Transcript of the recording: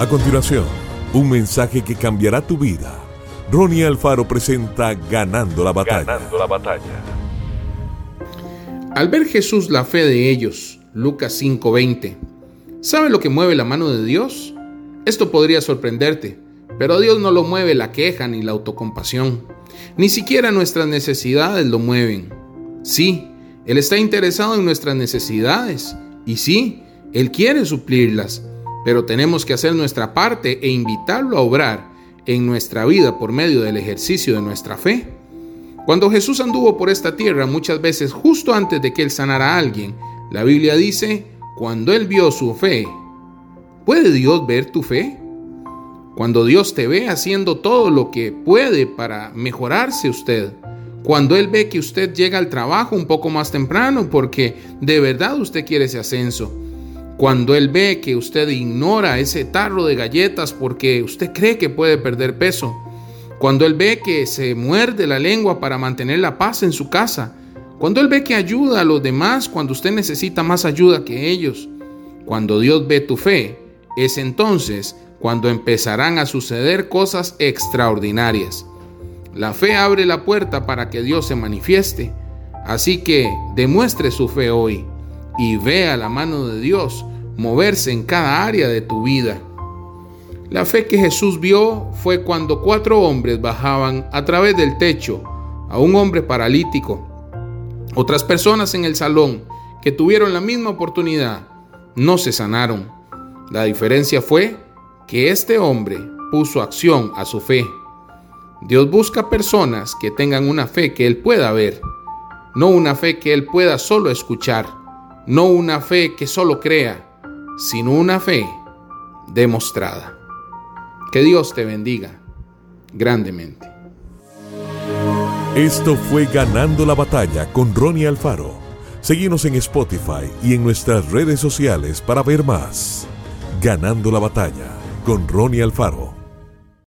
A continuación, un mensaje que cambiará tu vida. Ronnie Alfaro presenta Ganando la batalla. Ganando la batalla. Al ver Jesús la fe de ellos, Lucas 5:20, ¿sabe lo que mueve la mano de Dios? Esto podría sorprenderte, pero Dios no lo mueve la queja ni la autocompasión. Ni siquiera nuestras necesidades lo mueven. Sí, Él está interesado en nuestras necesidades. Y sí, Él quiere suplirlas pero tenemos que hacer nuestra parte e invitarlo a obrar en nuestra vida por medio del ejercicio de nuestra fe. Cuando Jesús anduvo por esta tierra, muchas veces justo antes de que él sanara a alguien, la Biblia dice, cuando él vio su fe, ¿puede Dios ver tu fe? Cuando Dios te ve haciendo todo lo que puede para mejorarse usted, cuando Él ve que usted llega al trabajo un poco más temprano porque de verdad usted quiere ese ascenso, cuando Él ve que usted ignora ese tarro de galletas porque usted cree que puede perder peso. Cuando Él ve que se muerde la lengua para mantener la paz en su casa. Cuando Él ve que ayuda a los demás cuando usted necesita más ayuda que ellos. Cuando Dios ve tu fe, es entonces cuando empezarán a suceder cosas extraordinarias. La fe abre la puerta para que Dios se manifieste. Así que demuestre su fe hoy y vea la mano de Dios moverse en cada área de tu vida. La fe que Jesús vio fue cuando cuatro hombres bajaban a través del techo a un hombre paralítico. Otras personas en el salón que tuvieron la misma oportunidad no se sanaron. La diferencia fue que este hombre puso acción a su fe. Dios busca personas que tengan una fe que Él pueda ver, no una fe que Él pueda solo escuchar, no una fe que solo crea, sino una fe demostrada. Que Dios te bendiga grandemente. Esto fue Ganando la Batalla con Ronnie Alfaro. Seguimos en Spotify y en nuestras redes sociales para ver más. Ganando la Batalla con Ronnie Alfaro.